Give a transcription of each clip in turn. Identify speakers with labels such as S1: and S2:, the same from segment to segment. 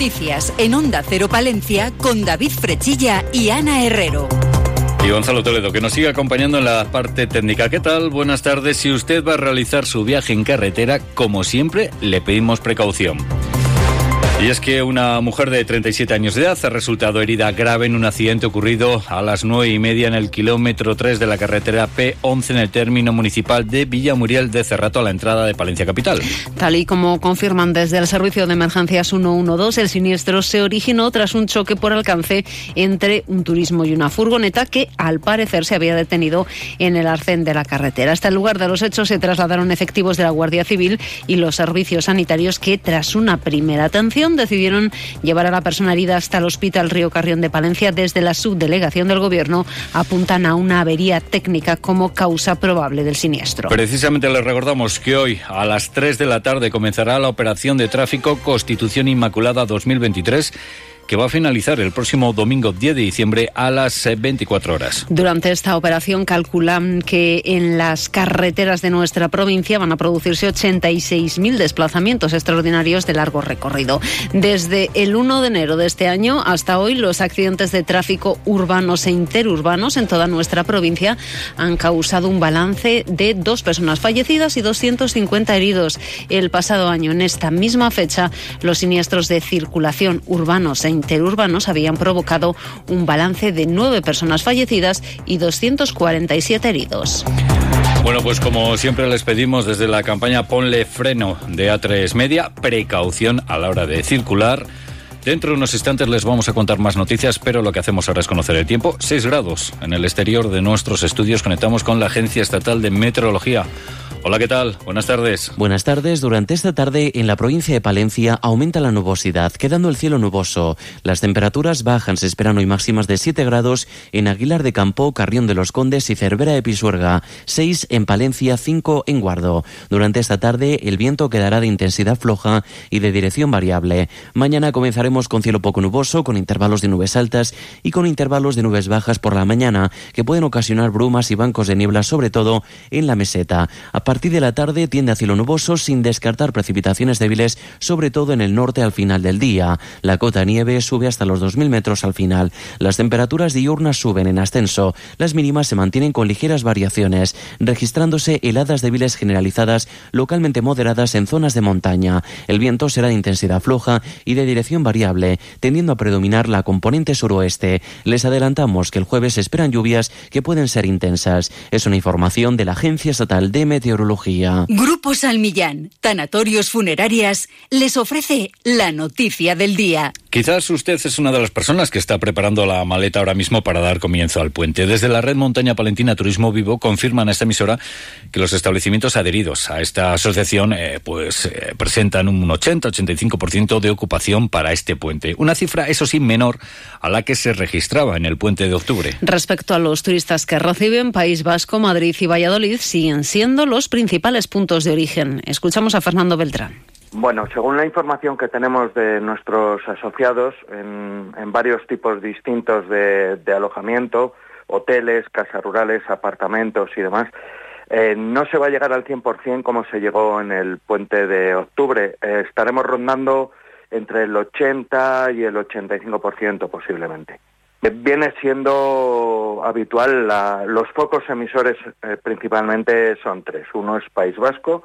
S1: Noticias en Onda Cero Palencia con David Frechilla y Ana Herrero.
S2: Y Gonzalo Toledo, que nos sigue acompañando en la parte técnica. ¿Qué tal? Buenas tardes. Si usted va a realizar su viaje en carretera, como siempre, le pedimos precaución. Y es que una mujer de 37 años de edad ha resultado herida grave en un accidente ocurrido a las 9 y media en el kilómetro 3 de la carretera P11 en el término municipal de Villamuriel de Cerrato a la entrada de Palencia Capital.
S3: Tal y como confirman desde el Servicio de Emergencias 112, el siniestro se originó tras un choque por alcance entre un turismo y una furgoneta que al parecer se había detenido en el arcén de la carretera. Hasta el lugar de los hechos se trasladaron efectivos de la Guardia Civil y los servicios sanitarios que tras una primera atención decidieron llevar a la persona herida hasta el Hospital Río Carrión de Palencia. Desde la subdelegación del Gobierno apuntan a una avería técnica como causa probable del siniestro.
S2: Precisamente les recordamos que hoy a las 3 de la tarde comenzará la operación de tráfico Constitución Inmaculada 2023 que va a finalizar el próximo domingo 10 de diciembre a las 24 eh, horas.
S3: Durante esta operación calculan que en las carreteras de nuestra provincia van a producirse 86.000 desplazamientos extraordinarios de largo recorrido. Desde el 1 de enero de este año hasta hoy, los accidentes de tráfico urbanos e interurbanos en toda nuestra provincia han causado un balance de dos personas fallecidas y 250 heridos. El pasado año, en esta misma fecha, los siniestros de circulación urbanos e interurbanos habían provocado un balance de nueve personas fallecidas y 247 heridos.
S2: Bueno, pues como siempre les pedimos desde la campaña Ponle Freno de A3 Media, precaución a la hora de circular. Dentro de unos instantes les vamos a contar más noticias, pero lo que hacemos ahora es conocer el tiempo. 6 grados en el exterior de nuestros estudios. Conectamos con la Agencia Estatal de Meteorología. Hola, ¿qué tal? Buenas tardes.
S4: Buenas tardes. Durante esta tarde en la provincia de Palencia aumenta la nubosidad, quedando el cielo nuboso. Las temperaturas bajan, se esperan hoy máximas de 7 grados en Aguilar de Campo, Carrión de los Condes y Cervera de Pisuerga, 6 en Palencia, 5 en Guardo. Durante esta tarde el viento quedará de intensidad floja y de dirección variable. Mañana comenzaremos con cielo poco nuboso, con intervalos de nubes altas y con intervalos de nubes bajas por la mañana, que pueden ocasionar brumas y bancos de niebla, sobre todo en la meseta. A partir de la tarde tiende a cielo nuboso sin descartar precipitaciones débiles, sobre todo en el norte al final del día. La cota nieve sube hasta los 2.000 metros al final. Las temperaturas diurnas suben en ascenso. Las mínimas se mantienen con ligeras variaciones, registrándose heladas débiles generalizadas, localmente moderadas en zonas de montaña. El viento será de intensidad floja y de dirección variable, tendiendo a predominar la componente suroeste. Les adelantamos que el jueves esperan lluvias que pueden ser intensas. Es una información de la Agencia Estatal de Meteorología.
S1: Grupo Salmillán, Tanatorios Funerarias, les ofrece la noticia del día.
S2: Quizás usted es una de las personas que está preparando la maleta ahora mismo para dar comienzo al puente. Desde la red Montaña Palentina Turismo Vivo confirman a esta emisora que los establecimientos adheridos a esta asociación eh, pues eh, presentan un 80-85% de ocupación para este puente. Una cifra, eso sí, menor a la que se registraba en el puente de octubre.
S3: Respecto a los turistas que reciben, País Vasco, Madrid y Valladolid siguen siendo los principales puntos de origen. Escuchamos a Fernando Beltrán.
S5: Bueno, según la información que tenemos de nuestros asociados en, varios tipos distintos de, alojamiento, hoteles, casas rurales, apartamentos y demás, eh, no se va a llegar al 100% como se llegó en el puente de octubre. Eh, estaremos rondando entre el 80 y el 85% posiblemente. Eh, viene siendo habitual, los focos emisores principalmente son tres. Uno es País Vasco,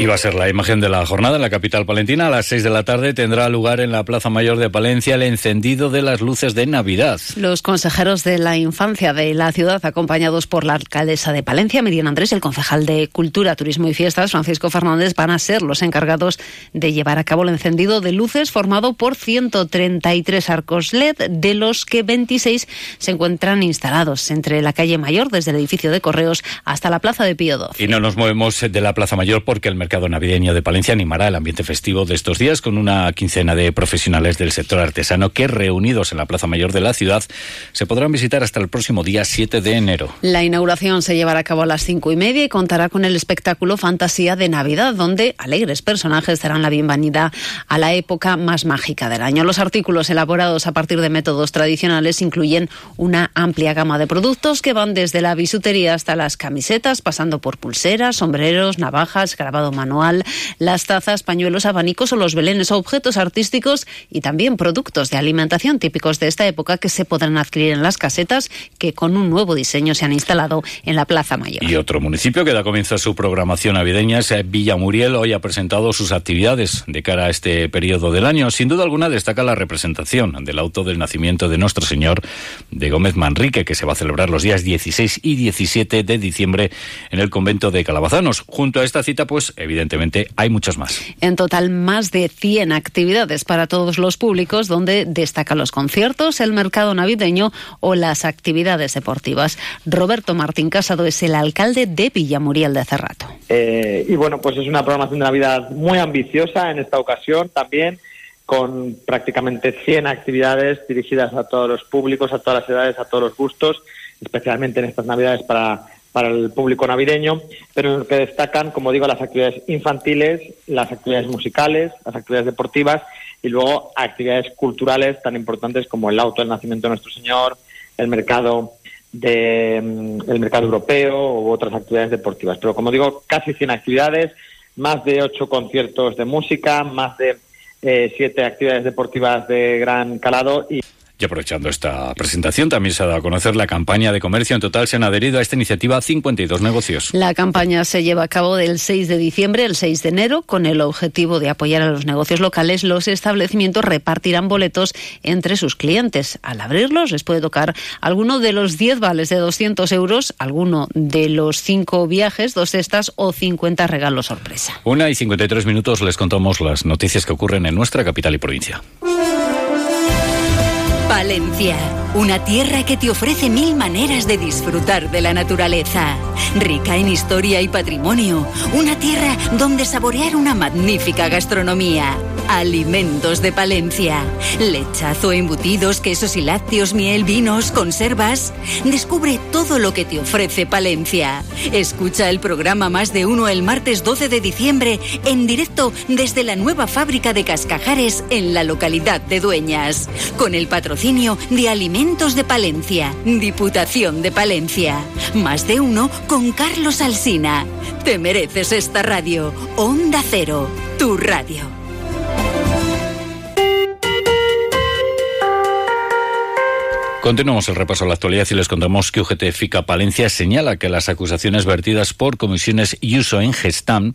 S2: Y va a ser la imagen de la jornada en la capital palentina. A las seis de la tarde tendrá lugar en la Plaza Mayor de Palencia el encendido de las luces de Navidad.
S3: Los consejeros de la infancia de la ciudad, acompañados por la alcaldesa de Palencia, Miriam Andrés, el concejal de Cultura, Turismo y Fiestas, Francisco Fernández, van a ser los encargados de llevar a cabo el encendido de luces formado por 133 arcos LED, de los que 26 se encuentran instalados entre la calle Mayor, desde el edificio de Correos, hasta la Plaza de Pío XII.
S2: Y no nos movemos de la Plaza Mayor porque el mercado mercado navideño de Palencia animará el ambiente festivo de estos días con una quincena de profesionales del sector artesano que reunidos en la Plaza Mayor de la ciudad se podrán visitar hasta el próximo día 7 de enero.
S3: La inauguración se llevará a cabo a las cinco y media y contará con el espectáculo Fantasía de Navidad, donde alegres personajes darán la bienvenida a la época más mágica del año. Los artículos elaborados a partir de métodos tradicionales incluyen una amplia gama de productos que van desde la bisutería hasta las camisetas, pasando por pulseras, sombreros, navajas, grabado manual, las tazas, pañuelos, abanicos o los belenes objetos artísticos y también productos de alimentación típicos de esta época que se podrán adquirir en las casetas que con un nuevo diseño se han instalado en la Plaza Mayor.
S2: Y otro municipio que da comienzo a su programación navideña es Villamuriel. Hoy ha presentado sus actividades de cara a este periodo del año. Sin duda alguna destaca la representación del auto del nacimiento de Nuestro Señor de Gómez Manrique, que se va a celebrar los días 16 y 17 de diciembre en el convento de Calabazanos. Junto a esta cita, pues evidentemente hay muchas más.
S3: En total, más de 100 actividades para todos los públicos, donde destacan los conciertos, el mercado navideño o las actividades deportivas. Roberto Martín Casado es el alcalde de Villamuriel de Cerrato.
S6: Eh, y bueno, pues es una programación de Navidad muy ambiciosa en esta ocasión también con prácticamente 100 actividades dirigidas a todos los públicos, a todas las edades, a todos los gustos, especialmente en estas Navidades para, para el público navideño, pero en lo que destacan, como digo, las actividades infantiles, las actividades musicales, las actividades deportivas y luego actividades culturales tan importantes como el auto del nacimiento de nuestro Señor, el mercado de mm, el mercado europeo u otras actividades deportivas. Pero como digo, casi 100 actividades, más de ocho conciertos de música, más de eh, siete actividades deportivas de gran calado y
S2: y aprovechando esta presentación, también se ha dado a conocer la campaña de comercio. En total se han adherido a esta iniciativa 52 negocios.
S3: La campaña se lleva a cabo del 6 de diciembre al 6 de enero con el objetivo de apoyar a los negocios locales. Los establecimientos repartirán boletos entre sus clientes. Al abrirlos les puede tocar alguno de los 10 vales de 200 euros, alguno de los 5 viajes, dos cestas o 50 regalos sorpresa.
S2: Una y 53 minutos les contamos las noticias que ocurren en nuestra capital y provincia.
S1: Palencia, una tierra que te ofrece mil maneras de disfrutar de la naturaleza, rica en historia y patrimonio, una tierra donde saborear una magnífica gastronomía, alimentos de Palencia, lechazo, embutidos, quesos y lácteos, miel, vinos, conservas. Descubre todo lo que te ofrece Palencia. Escucha el programa Más de Uno el martes 12 de diciembre en directo desde la nueva fábrica de Cascajares en la localidad de Dueñas, con el patrocinio de Alimentos de Palencia, Diputación de Palencia. Más de uno con Carlos Alsina. Te mereces esta radio. Onda Cero, tu radio.
S2: Continuamos el repaso a la actualidad y les contamos que UGT FICA Palencia señala que las acusaciones vertidas por comisiones y uso en Gestam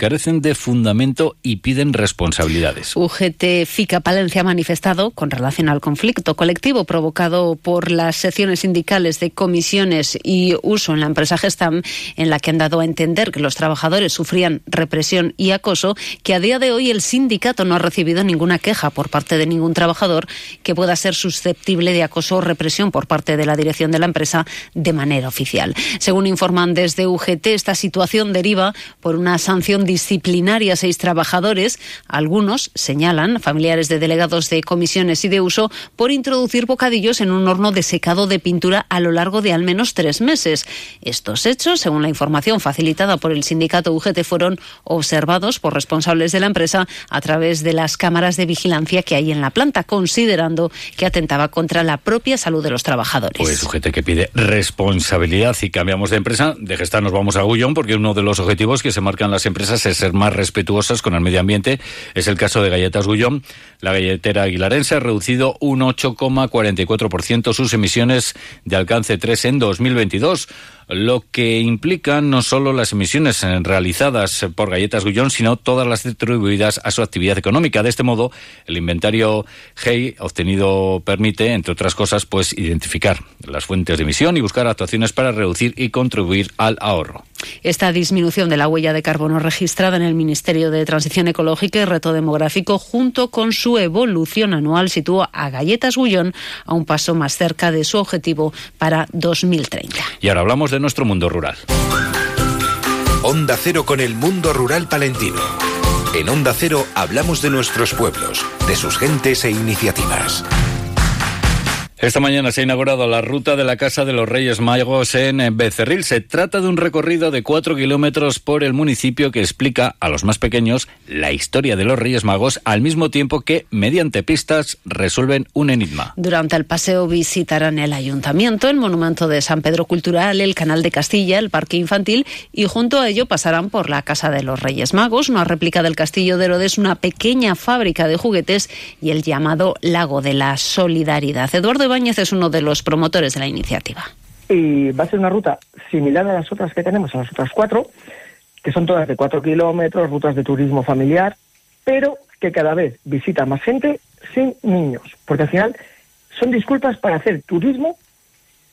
S2: carecen de fundamento y piden responsabilidades.
S3: UGT FICA Palencia ha manifestado con relación al conflicto colectivo provocado por las secciones sindicales de comisiones y uso en la empresa Gestam, en la que han dado a entender que los trabajadores sufrían represión y acoso, que a día de hoy el sindicato no ha recibido ninguna queja por parte de ningún trabajador que pueda ser susceptible de acoso o represión por parte de la dirección de la empresa de manera oficial. Según informan desde UGT, esta situación deriva por una sanción disciplinaria a seis trabajadores. Algunos señalan, familiares de delegados de comisiones y de uso, por introducir bocadillos en un horno de secado de pintura a lo largo de al menos tres meses. Estos hechos, según la información facilitada por el sindicato UGT, fueron observados por responsables de la empresa a través de las cámaras de vigilancia que hay en la planta, considerando que atentaba contra la propia salud de los trabajadores.
S2: Pues UGT que pide responsabilidad y cambiamos de empresa. De gestar nos vamos a Gullón porque uno de los objetivos que se marcan las empresas es ser más respetuosas con el medio ambiente. Es el caso de Galletas Gullón. La galletera aguilarense ha reducido un 8,44% sus emisiones de alcance 3 en 2022 lo que implica no solo las emisiones realizadas por Galletas Gullón, sino todas las atribuidas a su actividad económica. De este modo, el inventario GEI obtenido permite, entre otras cosas, pues identificar las fuentes de emisión y buscar actuaciones para reducir y contribuir al ahorro.
S3: Esta disminución de la huella de carbono registrada en el Ministerio de Transición Ecológica y Reto Demográfico, junto con su evolución anual, sitúa a Galletas Gullón a un paso más cerca de su objetivo para 2030.
S2: Y ahora hablamos de nuestro mundo rural.
S7: Onda Cero con el mundo rural palentino. En Onda Cero hablamos de nuestros pueblos, de sus gentes e iniciativas.
S2: Esta mañana se ha inaugurado la ruta de la Casa de los Reyes Magos en Becerril. Se trata de un recorrido de cuatro kilómetros por el municipio que explica a los más pequeños la historia de los Reyes Magos al mismo tiempo que, mediante pistas, resuelven un enigma.
S3: Durante el paseo visitarán el ayuntamiento, el monumento de San Pedro Cultural, el Canal de Castilla, el Parque Infantil y junto a ello pasarán por la Casa de los Reyes Magos, una réplica del Castillo de Herodes, una pequeña fábrica de juguetes y el llamado Lago de la Solidaridad. Eduardo Báñez es uno de los promotores de la iniciativa.
S8: Y va a ser una ruta similar a las otras que tenemos, a las otras cuatro, que son todas de cuatro kilómetros, rutas de turismo familiar, pero que cada vez visita más gente sin niños, porque al final son disculpas para hacer turismo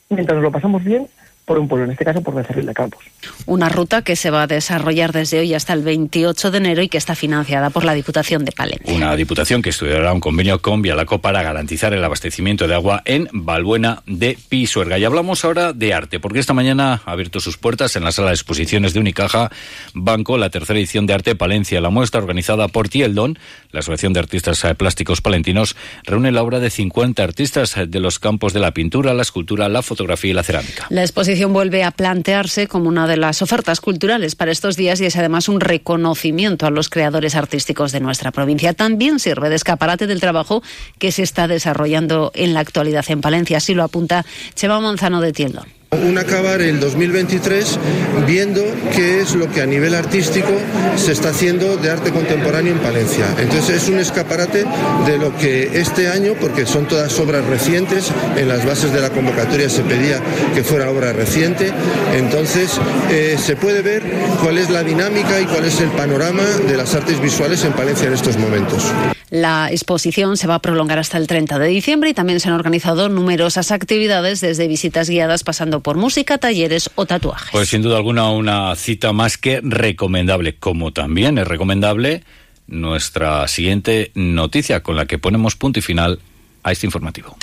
S8: mientras lo pasamos bien por un pueblo, en este caso por Becerril de Campos.
S3: Una ruta que se va a desarrollar desde hoy hasta el 28 de enero y que está financiada por la Diputación de Palencia.
S2: Una diputación que estudiará un convenio con Vialaco para garantizar el abastecimiento de agua en Balbuena de Pisuerga. Y hablamos ahora de arte, porque esta mañana ha abierto sus puertas en la sala de exposiciones de Unicaja Banco la tercera edición de Arte Palencia. La muestra organizada por Tieldon, la Asociación de Artistas Plásticos Palentinos, reúne la obra de 50 artistas de los campos de la pintura, la escultura, la fotografía y la cerámica.
S3: La exposición vuelve a plantearse como una de las ofertas culturales para estos días y es además un reconocimiento a los creadores artísticos de nuestra provincia. También sirve de escaparate del trabajo que se está desarrollando en la actualidad en Palencia, así lo apunta Cheva Manzano de Tieldon
S9: un acabar el 2023 viendo qué es lo que a nivel artístico se está haciendo de arte contemporáneo en Palencia. Entonces es un escaparate de lo que este año, porque son todas obras recientes, en las bases de la convocatoria se pedía que fuera obra reciente, entonces eh, se puede ver cuál es la dinámica y cuál es el panorama de las artes visuales en Palencia en estos momentos.
S3: La exposición se va a prolongar hasta el 30 de diciembre y también se han organizado numerosas actividades desde visitas guiadas pasando por música, talleres o tatuajes.
S2: Pues sin duda alguna una cita más que recomendable, como también es recomendable nuestra siguiente noticia con la que ponemos punto y final a este informativo.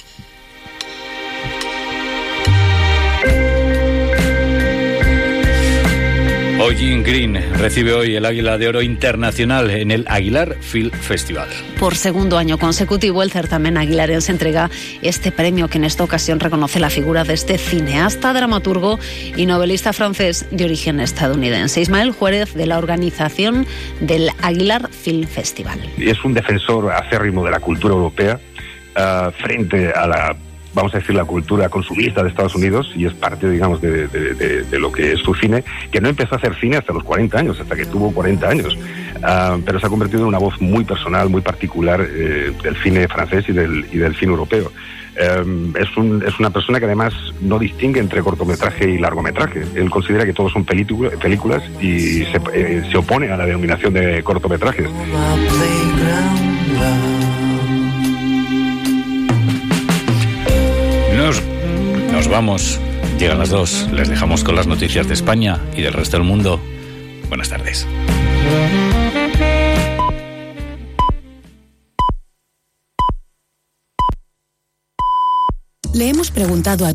S2: Ojin Green recibe hoy el Águila de Oro Internacional en el Aguilar Film Festival.
S3: Por segundo año consecutivo, el certamen aguilarense entrega este premio que en esta ocasión reconoce la figura de este cineasta, dramaturgo y novelista francés de origen estadounidense, Ismael Juárez, de la organización del Aguilar Film Festival.
S10: Es un defensor acérrimo de la cultura europea uh, frente a la vamos a decir, la cultura consumista de Estados Unidos y es parte, digamos, de, lo que es su cine, que no empezó a hacer cine hasta los 40 años, hasta que tuvo 40 años, ah, pero se ha convertido en una voz muy personal, muy particular eh, del cine francés y del, y del cine europeo. Eh, es, un, es, una persona que además no distingue entre cortometraje y largometraje. Él considera que todos son películas y se, eh, se opone a la denominación de cortometrajes.
S2: Nos vamos. Llegan las dos. Les dejamos con las noticias de España y del resto del mundo. Buenas tardes.
S11: Le hemos preguntado a